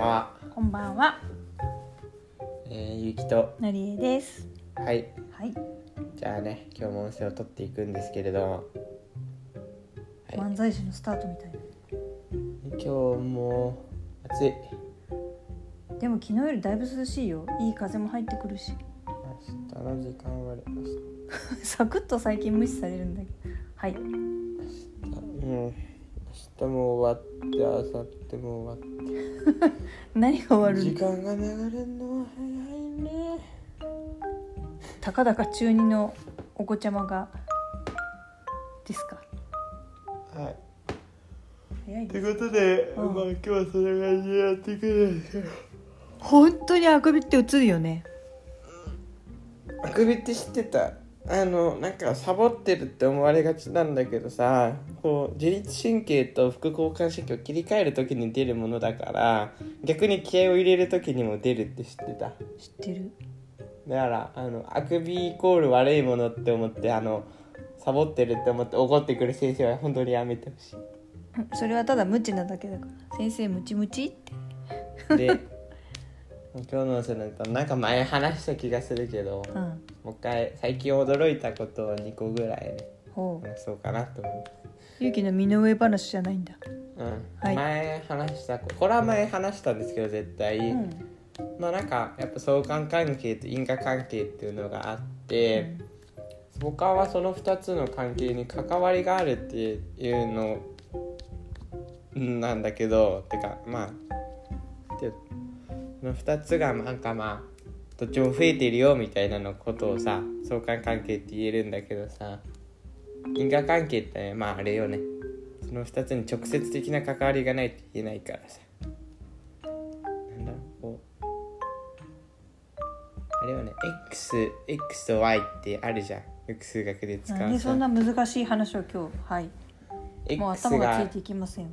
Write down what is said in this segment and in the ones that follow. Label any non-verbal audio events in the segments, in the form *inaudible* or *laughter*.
ばんは、こんばんは、えー、ゆきとのりえです。はいはい、じゃあね今日も音声を取っていくんですけれども、はい漫才師のスタートみたい今日も暑いな。でも昨日よりだいぶ涼しいよ。いい風も入ってくるし。明日の時間は明日 *laughs* サクッと最近無視されるんだけど。はい。うん明日も終わって明後日も終わっ *laughs* 何が終わて時るの？間が流れるのは早いねたかだか中二のお子ちゃまがですか？はい早い。ということで、うんまあ今日はそんな感じでやっていくんですけど本当にあくびって映るよね。あくびって知ってた？あのなんかサボってるって思われがちなんだけどさこう自律神経と副交感神経を切り替える時に出るものだから逆に気合を入れる時にも出るって知ってた？知ってる。だからあのあくびイコール悪いものって思ってあのサボってるって思って怒ってくる先生は本当にやめてほしうんそれはただ無知なだけだから。先生ムチムチって。いで今日のそのなんか前話した気がするけどうん。もう一回最近驚いたことを2個ぐらいね。話そうかなと思ってゆうきの身の上話じゃないんだ。うんはい前話したこれは前話したんですけど絶対、うん。まあなんかやっぱ相関関係と因果関係っていうのがあって、僕はその2つの関係に関わりがあるっていうのなんだけどてかまあの2つがなんかまあどっちも増えてるよみたいなのことをさ相関関係って言えるんだけどさ因果関係ってねまああれよね。その2つに直接的な関わりがないと言えないからさ。なんだ？ろうこう。あれはね。X, X と Y ってあるじゃん。よく数学で使うさ。んな難しい話を今日。はい。もう頭がついがていきません。わ。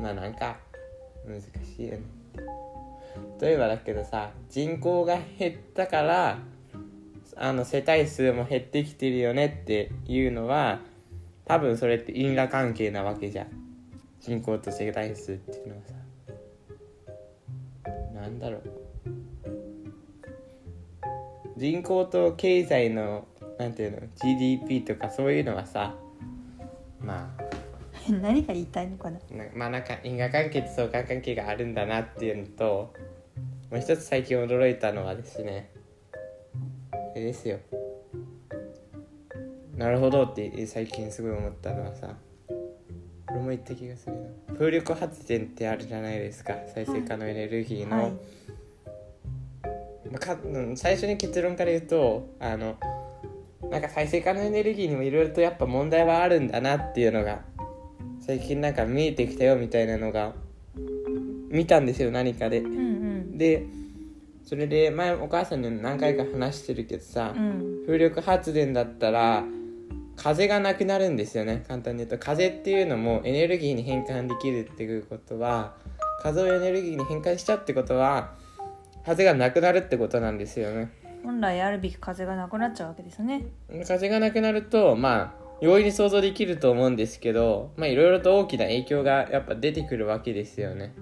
まあなんか難しいよね例えばだけどさ人口が減ったからあの世帯数も減ってきてるよねっていうのは多分それって因果関係なわけじゃん。人口と世帯数っていうのはさ。なんだろう。人口と経済のなんていうの GDP とかそういうのはさまあ *laughs* 何が言いたいのかな？なまあなんか因果関係と相関関係があるんだなっていうのともう一つ最近驚いたのはですねあれですよなるほどって最近すごい思ったのはさこれも言った気がするな風力発電ってあるじゃないですか再生可能エネルギーの、はい。まあかうん最初に結論から言うとあのなんか再生可能エネルギーにもいろいろとやっぱ問題はあるんだなっていうのが最近なんか見えてきたよみたいなのが見たんですよ何かで。うんうん。でそれで前お母さんにも何回か話してるけどさ、うん。風力発電だったら風がなくなるんですよね簡単に言うと風っていうのもエネルギーに変換できるっていうことは風をエネルギーに変換しちゃうってことは風がなくなるってことなんですよね本来あるべき風がなくなっちゃうわけですね。風がなくなるとまあ容易に想像できると思うんですけどまあいろいろと大きな影響がやっぱ出てくるわけですよね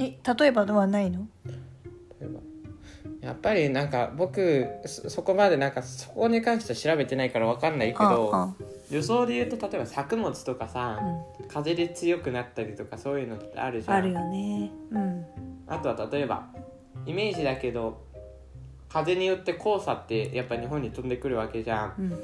え、例えばではないの？やっぱりなんか僕そそこまでなんかそこに関しては調べてないから分かんないけどあ予想で言うと例えば作物とかさ、あ風で強くなったりとかそういうのってあるじゃんあるよね。うん。あとは例えばイメージだけど風によって黄砂ってやっぱ日本に飛んでくるわけじゃん。うん。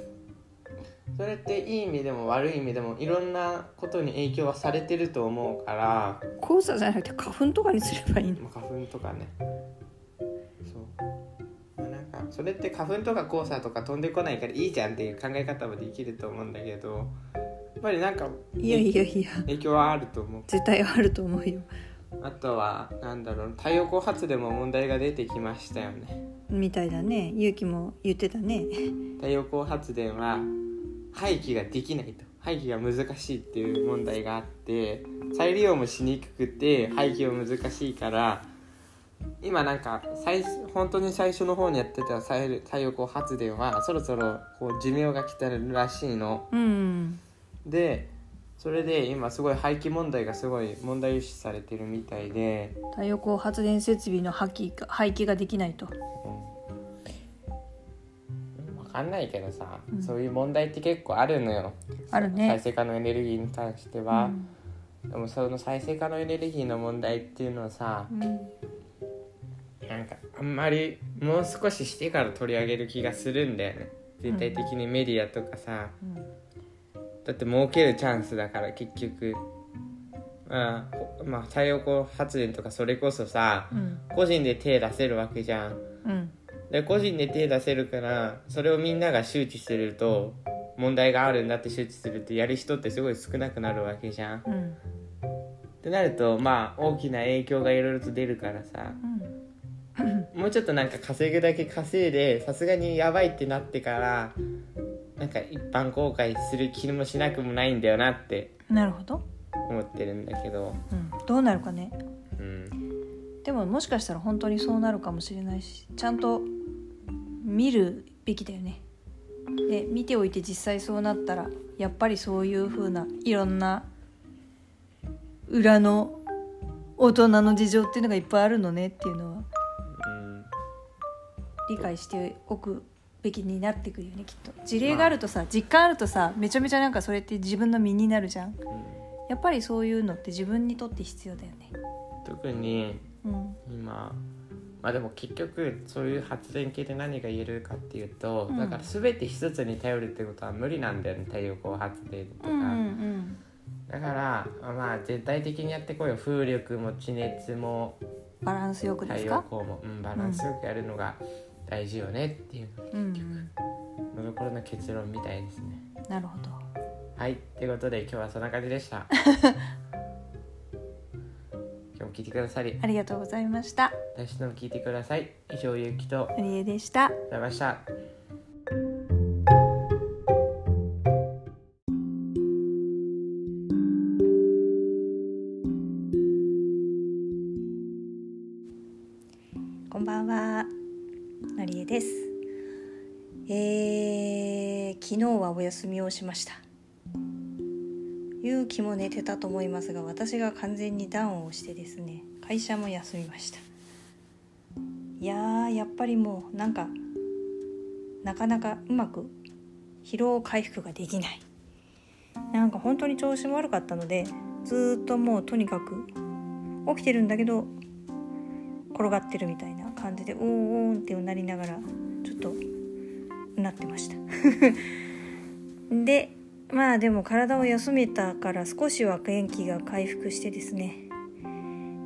それっていい意味でも悪い意味でもいろんなことに影響はされてると思うから、黄砂じゃなくて花粉とかにすればいいの？まあ、花粉とかね。そう、まあ、なんかそれって花粉とか黄砂とか飛んでこないからいいじゃんっていう考え方もできると思うんだけど。やっぱりなんかいやいやいや、影響はあると思う。絶対あると思うよ。あとはなんだろう。太陽光発電も問題が出てきましたよねみたいだね。ゆうきも言ってたね。太陽光発電は廃棄ができないと廃棄が難しいっていう問題があって再利用もしにくくて廃棄も難しいから今なんか最本当に最初の方にやってた太太陽光発電はそろそろこう寿命が来てるらしいのうん。でそれで今すごい廃棄問題がすごい問題視されてるみたいで、太陽光発電設備の廃棄が廃棄ができないと。うん、分かんないけどさ、うん。そういう問題って結構あるのよ。あるね。再生可能エネルギーに関してうは、ん。でもその再生可能エネルギーの問題っていうのはさうん。なんかあんまりもう少ししてから取り上げる気がするんだよね。全体的にメディアとかさ、うんだって儲けるチャンスだから結局。まあ、ほまあ、太陽光発電とかそれこそさうん。個人で手出せるわけじゃん。うん。で個人で手出せるからそれをみんなが周知すると問題があるんだって周知するとやる人ってすごい少なくなるわけじゃん。うん。ってなるとまあ大きな影響がいろいろと出るからさ。もうちょっとなんか稼ぐだけ稼いでさすがにやばいってなってからなんか一般公開する気もしなくもないんだよなってなるほど、思ってるんだけど。うん、どうなるかね。うん。でももしかしたら本当にそうなるかもしれないしちゃんと見るべきだよね。で見ておいて実際そうなったらやっぱりそういう風ないろんな裏の大人の事情っていうのがいっぱいあるのねっていうのはうん。理解しておくべきになってくるよねきっと。事例があるとさ実感あるとさめちゃめちゃなんかそれって自分の身になるじゃん。うん。やっぱりそういうのって自分にとって必要だよね。特にうん。今まあでも結局そういう発電系で何が言えるかっていうと、うん。だから全て一つに頼るってことは無理なんだよね太陽光発電とか、うんうんだからまあ全体的にやってこいよ風力も地熱もバランスよくで太すか？陽光も、うん、バランスよくやるのが大事よねっていうのところの結論みたいですね。なるほど。はいということで今日はそんな感じでした。*laughs* 今日も聞いてくださり。ありがとうございました。来週も聞いてください。以上ゆうきと。のりえでした。ございました。こんばんはのりえです。えー、昨日はお休みをしました。勇気も寝てたと思いますが私が完全にダウンをしてですね会社も休みました。いやーやっぱりもうなんかなかなかうまく疲労回復ができない。なんか本当に調子も悪かったのでずっともうとにかく起きてるんだけど転がってるみたいな。感じでおーおーんってうなりながらちょっとなってました。*laughs* でまあでも体を休めたから少しは元気が回復してですね。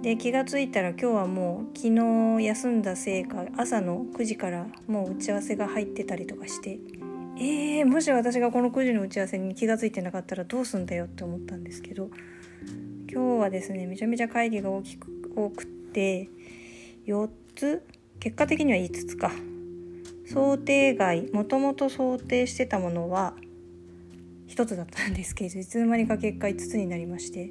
で気がついたら今日はもう昨日休んだせいか朝の9時からもう打ち合わせが入ってたりとかしてえー、もし私がこの9時の打ち合わせに気がついてなかったらどうすんだよって思ったんですけど今日はですねめちゃめちゃ会議が大きく多くって4つ結果的には5つか。想定外もともと想定してたものは1つだったんですけどいつの間にか結果5つになりまして。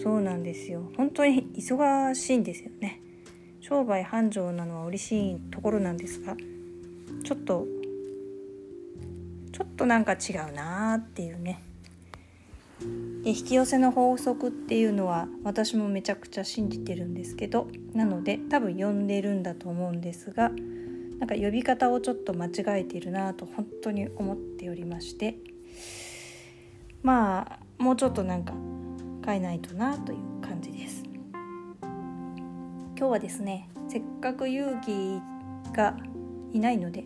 そうなんですよ。本当に忙しいんですよね。商売繁盛なのは嬉しいところなんですがちょっとちょっとなんか違うなーっていうね。で引き寄せの法則っていうのは私もめちゃくちゃ信じてるんですけどなので多分呼んでるんだと思うんですがなんか呼び方をちょっと間違えているなと本当に思っておりましてまあもうちょっとなんか変えないとなという感じです。今日はですねせっかく勇気がいないので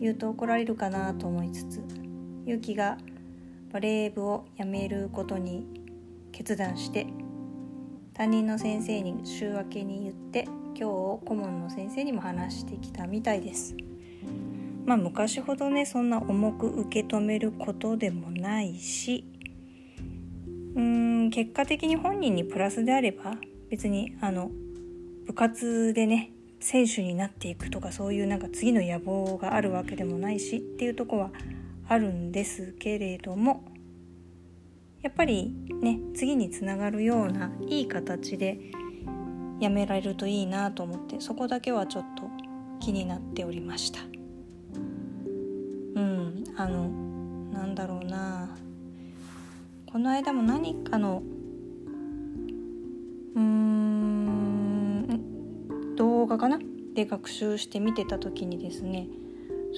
言うと怒られるかなと思いつつ勇気がバレー部を辞めることに決断して担任の先生に週明けに言って今日顧問の先生にも話してきたみたいです。まあ昔ほどねそんな重く受け止めることでもないしうーん結果的に本人にプラスであれば別にあの部活でね選手になっていくとかそういうなんか次の野望があるわけでもないしっていうとこはあるんですけれどもやっぱりね次につながるようないい形でやめられるといいなと思ってそこだけはちょっと気になっておりました。うんあのなんだろうな。この間も何かのうーん動画かな？で学習して見てた時にですね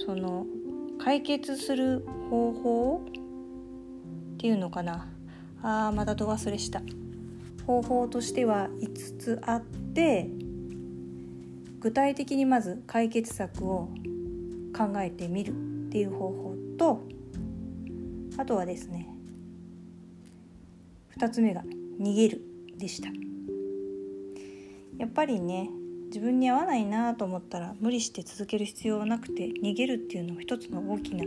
その解決する方法っていうのかな？あーまた度忘れした。方法としては5つあって具体的にまず解決策を考えてみるっていう方法とあとはですね2つ目が逃げるでした。やっぱりね自分に合わないなと思ったら無理して続ける必要はなくて逃げるっていうのも一つの大きな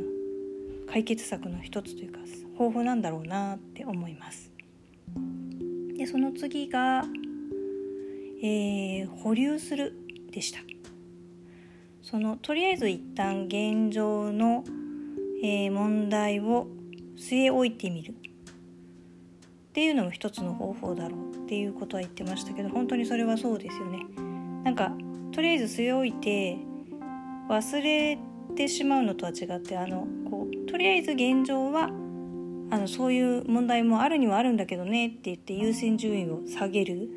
解決策の一つというか方法なんだろうなって思います。でその次が、えー、保留するでした。そのとりあえず一旦現状の、えー、問題を据え置いてみる。っていうのも一つの方法だろうっていうことは言ってましたけど本当にそれはそうですよね。なんかとりあえず据え置いて忘れてしまうのとは違ってあのこうとりあえず現状はあのそういう問題もあるにはあるんだけどねって言って優先順位を下げる。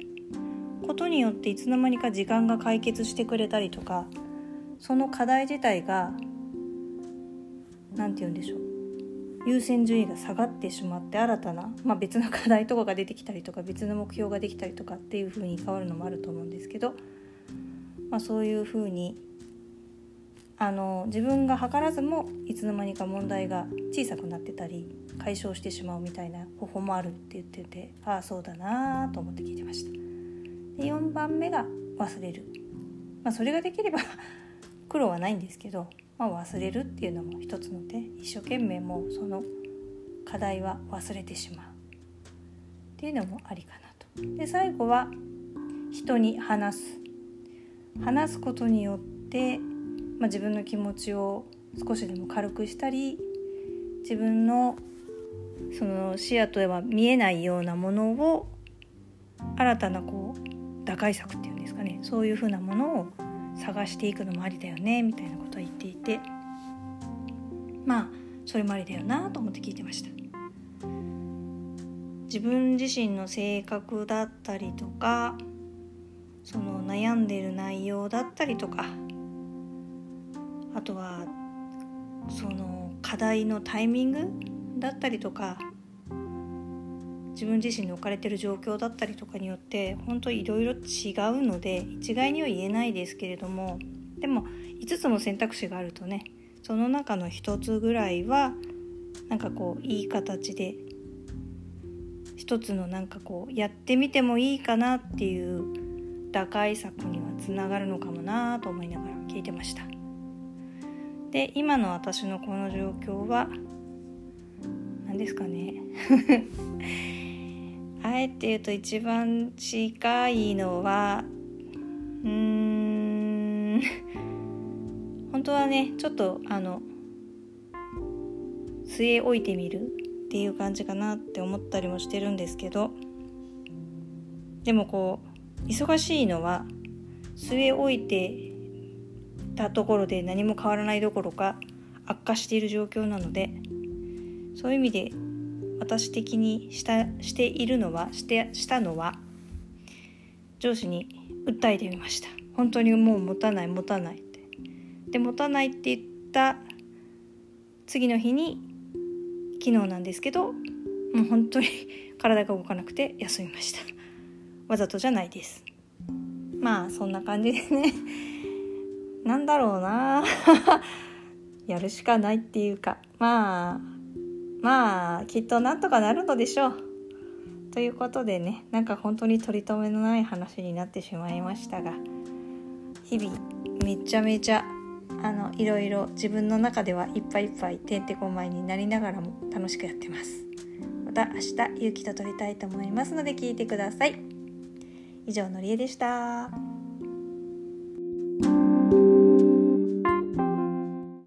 ことによっていつの間にか時間が解決してくれたりとかその課題自体が何て言うんでしょう。優先順位が下がってしまって新たな、まあ、別の課題とかが出てきたりとか別の目標ができたりとかっていう風に変わるのもあると思うんですけど、まあ、そういう風にあの自分が図らずもいつの間にか問題が小さくなってたり解消してしまうみたいな方法もあるって言っててああそうだなと思って聞いてました。で4番目が忘れる、まあ、それができれば *laughs* 苦労はないんですけどまあ、忘れるっていうのも一つの手一生懸命もうその課題は忘れてしまうっていうのもありかなと。で最後は人に話す話すことによって、まあ、自分の気持ちを少しでも軽くしたり自分のその視野とは見えないようなものを新たなこう打開策っていうんですかね。そういうふうなものを探していくのもありだよねみたいなことを言っていて。まあそれもありだよなと思って聞いてました。自分自身の性格だったりとかその悩んでる内容だったりとかあとはその課題のタイミングだったりとか自分自身に置かれてる状況だったりとかによって本当いろいろ違うので一概には言えないですけれどもでも5つの選択肢があるとねその中の1つぐらいはなんかこういい形で一つのなんかこうやってみてもいいかなっていう打開策にはつながるのかもなと思いながら聞いてました。で今の私のこの状況は何ですかね。*laughs* あえて言うと一番近いのはうーん。本当はねちょっとあの据え置いてみるっていう感じかなって思ったりもしてるんですけどでもこう忙しいのは据え置いてたところで何も変わらないどころか悪化している状況なのでそういう意味で私的にしたしているのはしてしたのは上司に訴えてみました。本当にもう持たない持たないって。で持たないって言った次の日に昨日なんですけどもう本当に体が動かなくて休みました。わざとじゃないです。まあそんな感じでね。なんだろうな。*laughs* やるしかないっていうか。まあまあきっとなんとかなるのでしょう。ということでね。なんか本当に取り留めのない話になってしまいましたが。日々めちゃめちゃあのいろいろ自分の中ではいっぱいいっぱいてんてこまいになりながらも楽しくやってます。また明日勇気と撮りたいと思いますので聞いてください。以上のりえでした。